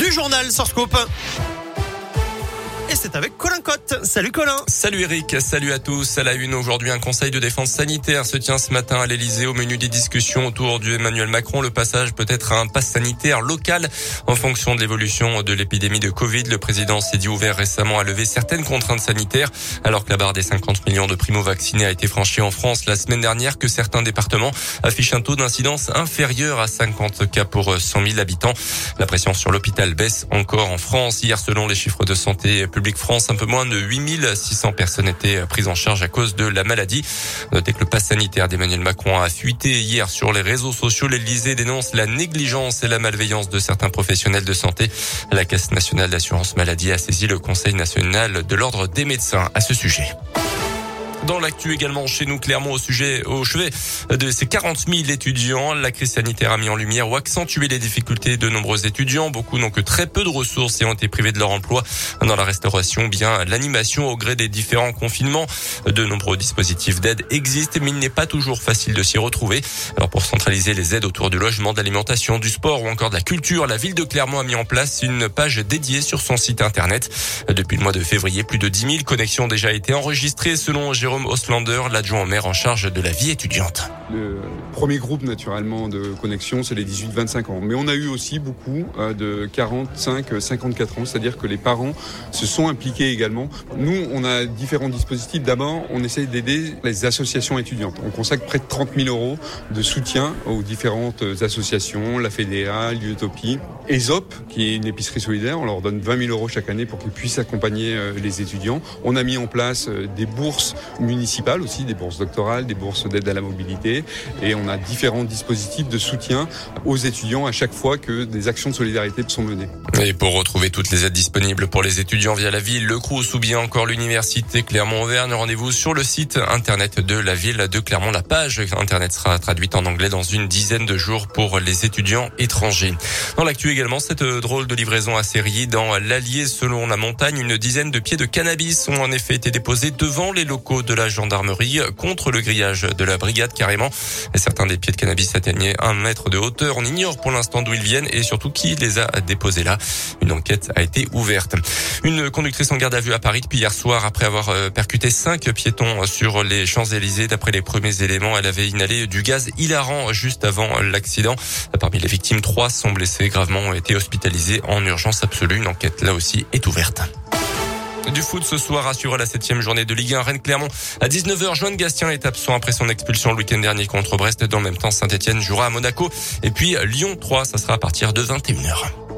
du journal Scoop. C'est avec Colin Cotte. Salut Colin. Salut Eric, salut à tous. À la une aujourd'hui, un conseil de défense sanitaire se tient ce matin à l'Elysée au menu des discussions autour du Emmanuel Macron. Le passage peut être un pass sanitaire local en fonction de l'évolution de l'épidémie de Covid. Le président s'est dit ouvert récemment à lever certaines contraintes sanitaires alors que la barre des 50 millions de primo-vaccinés a été franchie en France la semaine dernière que certains départements affichent un taux d'incidence inférieur à 50 cas pour 100 000 habitants. La pression sur l'hôpital baisse encore en France. Hier, selon les chiffres de santé France, un peu moins de 8600 personnes étaient prises en charge à cause de la maladie. Notez que le pass sanitaire d'Emmanuel Macron a fuité hier sur les réseaux sociaux. L'Elysée dénonce la négligence et la malveillance de certains professionnels de santé. La Caisse nationale d'assurance maladie a saisi le Conseil national de l'ordre des médecins à ce sujet. Dans l'actu également chez nous, clairement au sujet, au chevet de ces 40 000 étudiants, la crise sanitaire a mis en lumière ou accentué les difficultés de nombreux étudiants. Beaucoup n'ont que très peu de ressources et ont été privés de leur emploi dans la restauration, bien l'animation au gré des différents confinements. De nombreux dispositifs d'aide existent, mais il n'est pas toujours facile de s'y retrouver. Alors pour centraliser les aides autour du logement, de l'alimentation, du sport ou encore de la culture, la ville de Clermont a mis en place une page dédiée sur son site internet. Depuis le mois de février, plus de 10 000 connexions ont déjà été enregistrées selon Jérôme Jérôme Oslander, l'adjoint au maire en charge de la vie étudiante. Le premier groupe naturellement de connexion, c'est les 18-25 ans. Mais on a eu aussi beaucoup euh, de 45-54 ans, c'est-à-dire que les parents se sont impliqués également. Nous, on a différents dispositifs. D'abord, on essaye d'aider les associations étudiantes. On consacre près de 30 000 euros de soutien aux différentes associations, la FEDEA, l'Utopie, ESOP, qui est une épicerie solidaire. On leur donne 20 000 euros chaque année pour qu'ils puissent accompagner euh, les étudiants. On a mis en place euh, des bourses municipales aussi, des bourses doctorales, des bourses d'aide à la mobilité. Et on a différents dispositifs de soutien aux étudiants à chaque fois que des actions de solidarité sont menées. Et pour retrouver toutes les aides disponibles pour les étudiants via la ville, le Crous ou bien encore l'université Clermont-Auvergne, rendez-vous sur le site internet de la ville de Clermont. La page internet sera traduite en anglais dans une dizaine de jours pour les étudiants étrangers. Dans l'actu également, cette drôle de livraison à série dans l'Allier selon la montagne, une dizaine de pieds de cannabis ont en effet été déposés devant les locaux de la gendarmerie contre le grillage de la brigade carrément. Et certains des pieds de cannabis atteignaient un mètre de hauteur. On ignore pour l'instant d'où ils viennent et surtout qui les a déposés là. Une enquête a été ouverte. Une conductrice en garde à vue à Paris depuis hier soir après avoir euh, percuté cinq piétons sur les Champs-Élysées. D'après les premiers éléments, elle avait inhalé du gaz hilarant juste avant l'accident. Parmi les victimes, trois sont blessés gravement, ont été hospitalisés en urgence absolue. Une enquête là aussi est ouverte. Du foot ce soir assuré la septième journée de Ligue 1 Rennes-Clermont. À 19h, Joanne Gastien est absent après son expulsion le week-end dernier contre Brest. Dans le même temps, Saint-Etienne jouera à Monaco. Et puis Lyon 3, ça sera à partir de 21h.